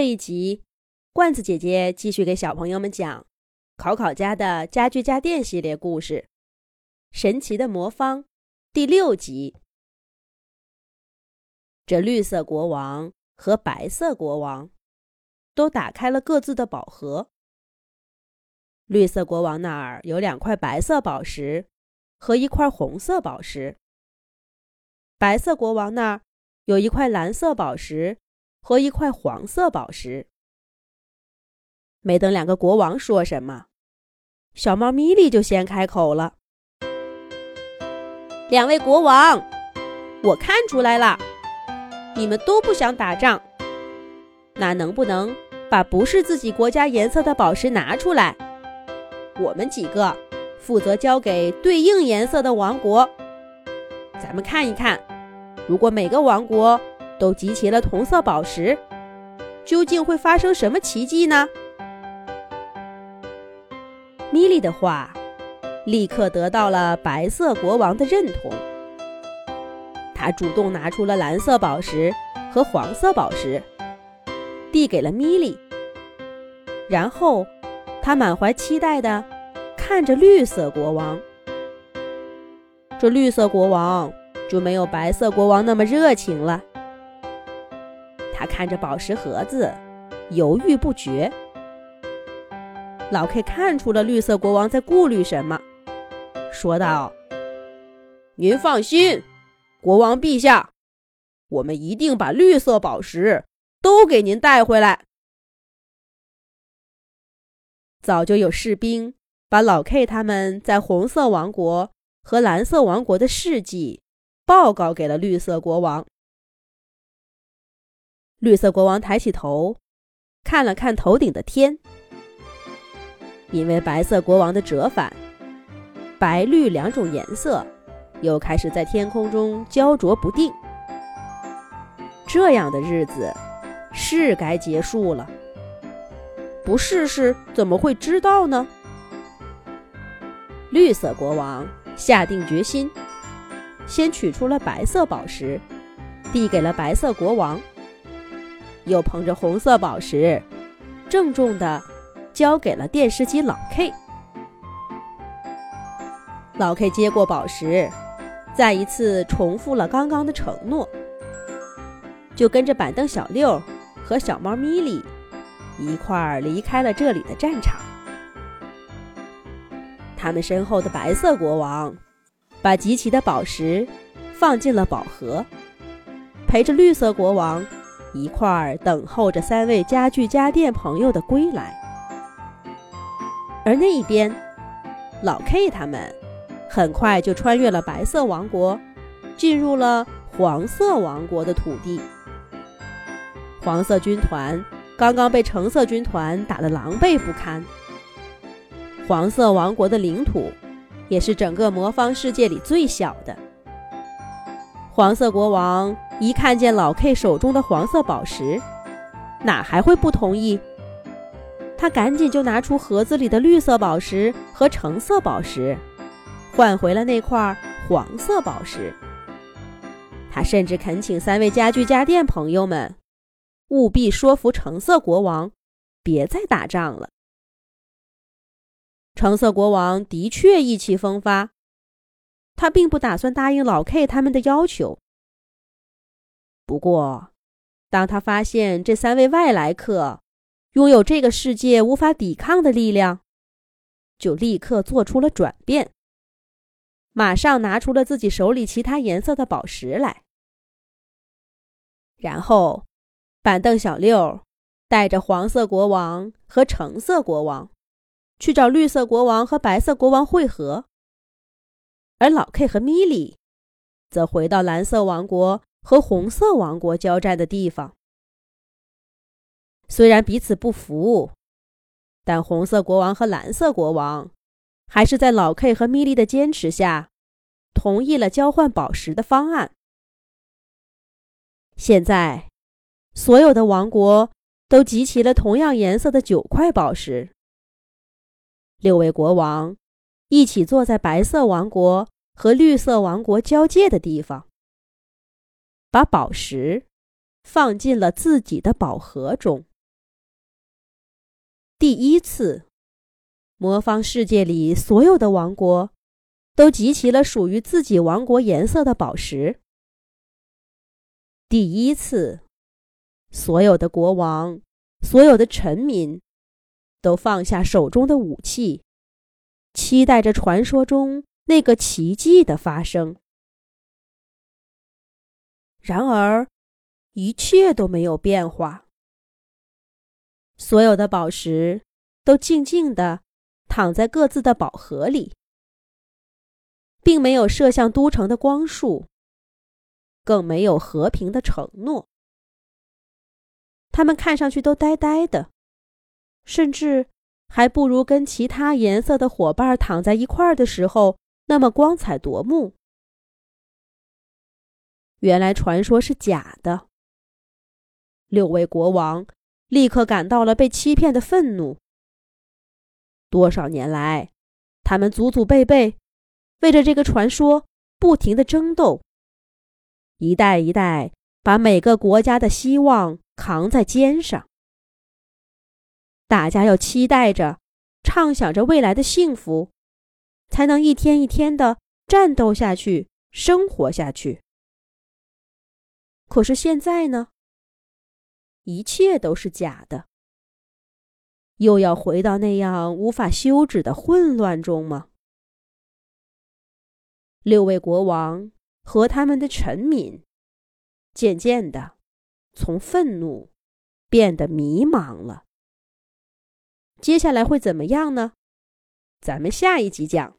这一集，罐子姐姐继续给小朋友们讲考考家的家具家电系列故事《神奇的魔方》第六集。这绿色国王和白色国王都打开了各自的宝盒。绿色国王那儿有两块白色宝石和一块红色宝石，白色国王那儿有一块蓝色宝石。和一块黄色宝石。没等两个国王说什么，小猫咪莉就先开口了：“两位国王，我看出来了，你们都不想打仗。那能不能把不是自己国家颜色的宝石拿出来？我们几个负责交给对应颜色的王国。咱们看一看，如果每个王国……”都集齐了同色宝石，究竟会发生什么奇迹呢？米莉的话立刻得到了白色国王的认同，他主动拿出了蓝色宝石和黄色宝石，递给了米莉，然后他满怀期待的看着绿色国王。这绿色国王就没有白色国王那么热情了。他看着宝石盒子，犹豫不决。老 K 看出了绿色国王在顾虑什么，说道：“您放心，国王陛下，我们一定把绿色宝石都给您带回来。”早就有士兵把老 K 他们在红色王国和蓝色王国的事迹报告给了绿色国王。绿色国王抬起头，看了看头顶的天，因为白色国王的折返，白绿两种颜色又开始在天空中焦灼不定。这样的日子是该结束了。不试试怎么会知道呢？绿色国王下定决心，先取出了白色宝石，递给了白色国王。又捧着红色宝石，郑重地交给了电视机老 K。老 K 接过宝石，再一次重复了刚刚的承诺，就跟着板凳小六和小猫咪莉一块儿离开了这里的战场。他们身后的白色国王把集齐的宝石放进了宝盒，陪着绿色国王。一块儿等候着三位家具家电朋友的归来，而那一边，老 K 他们很快就穿越了白色王国，进入了黄色王国的土地。黄色军团刚刚被橙色军团打得狼狈不堪。黄色王国的领土也是整个魔方世界里最小的。黄色国王。一看见老 K 手中的黄色宝石，哪还会不同意？他赶紧就拿出盒子里的绿色宝石和橙色宝石，换回了那块黄色宝石。他甚至恳请三位家具家电朋友们，务必说服橙色国王，别再打仗了。橙色国王的确意气风发，他并不打算答应老 K 他们的要求。不过，当他发现这三位外来客拥有这个世界无法抵抗的力量，就立刻做出了转变，马上拿出了自己手里其他颜色的宝石来。然后，板凳小六带着黄色国王和橙色国王去找绿色国王和白色国王会合，而老 K 和米莉则回到蓝色王国。和红色王国交战的地方，虽然彼此不服，但红色国王和蓝色国王还是在老 K 和米莉的坚持下，同意了交换宝石的方案。现在，所有的王国都集齐了同样颜色的九块宝石。六位国王一起坐在白色王国和绿色王国交界的地方。把宝石放进了自己的宝盒中。第一次，魔方世界里所有的王国都集齐了属于自己王国颜色的宝石。第一次，所有的国王、所有的臣民都放下手中的武器，期待着传说中那个奇迹的发生。然而，一切都没有变化。所有的宝石都静静地躺在各自的宝盒里，并没有射向都城的光束，更没有和平的承诺。他们看上去都呆呆的，甚至还不如跟其他颜色的伙伴躺在一块儿的时候那么光彩夺目。原来传说是假的。六位国王。立刻感到了被欺骗的愤怒。多少年来，他们祖祖辈辈为着这个传说不停的争斗，一代一代把每个国家的希望扛在肩上。大家要期待着，畅想着未来的幸福，才能一天一天的战斗下去，生活下去。可是现在呢？一切都是假的，又要回到那样无法休止的混乱中吗？六位国王和他们的臣民，渐渐的从愤怒变得迷茫了。接下来会怎么样呢？咱们下一集讲。